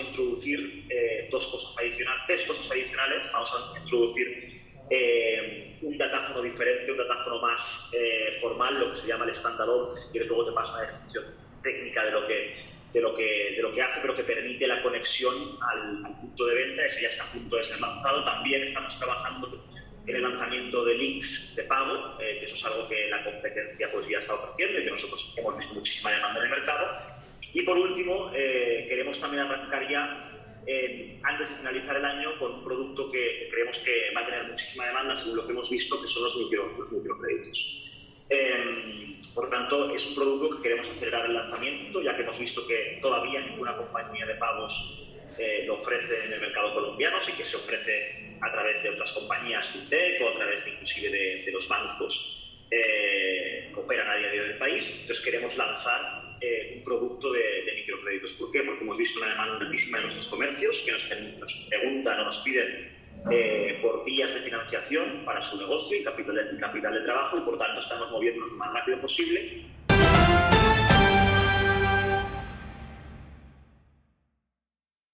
introducir eh, dos cosas adicionales, tres cosas adicionales. Vamos a introducir eh, un datáfono diferente, un datáfono más eh, formal, lo que se llama el standalone, que si quieres luego te paso una descripción técnica de lo que, de lo que, de lo que hace, pero que permite la conexión al, al punto de venta. Ese ya está a punto de ser lanzado. También estamos trabajando en el lanzamiento de links de pago, eh, que eso es algo que la competencia pues, ya está ofreciendo y que nosotros hemos visto muchísima demanda en el mercado. Y por último, eh, también arrancar ya, eh, antes de finalizar el año, con un producto que creemos que va a tener muchísima demanda, según lo que hemos visto, que son los, micro, los microcréditos. por tanto, es un producto que queremos acelerar el lanzamiento, ya que hemos visto que todavía ninguna compañía de pagos lo ofrece en el mercado colombiano, sí que se ofrece a través de otras compañías fintech o a través de, inclusive de, los bancos eh, Entonces queremos lanzar eh, un producto de, microcréditos. ¿Por qué? Porque hemos visto una demanda altísima de nuestros comercios que nos, nos preguntan o nos piden eh, por vías de financiación para su negocio y capital de, capital de trabajo y por tanto estamos moviéndonos lo más rápido posible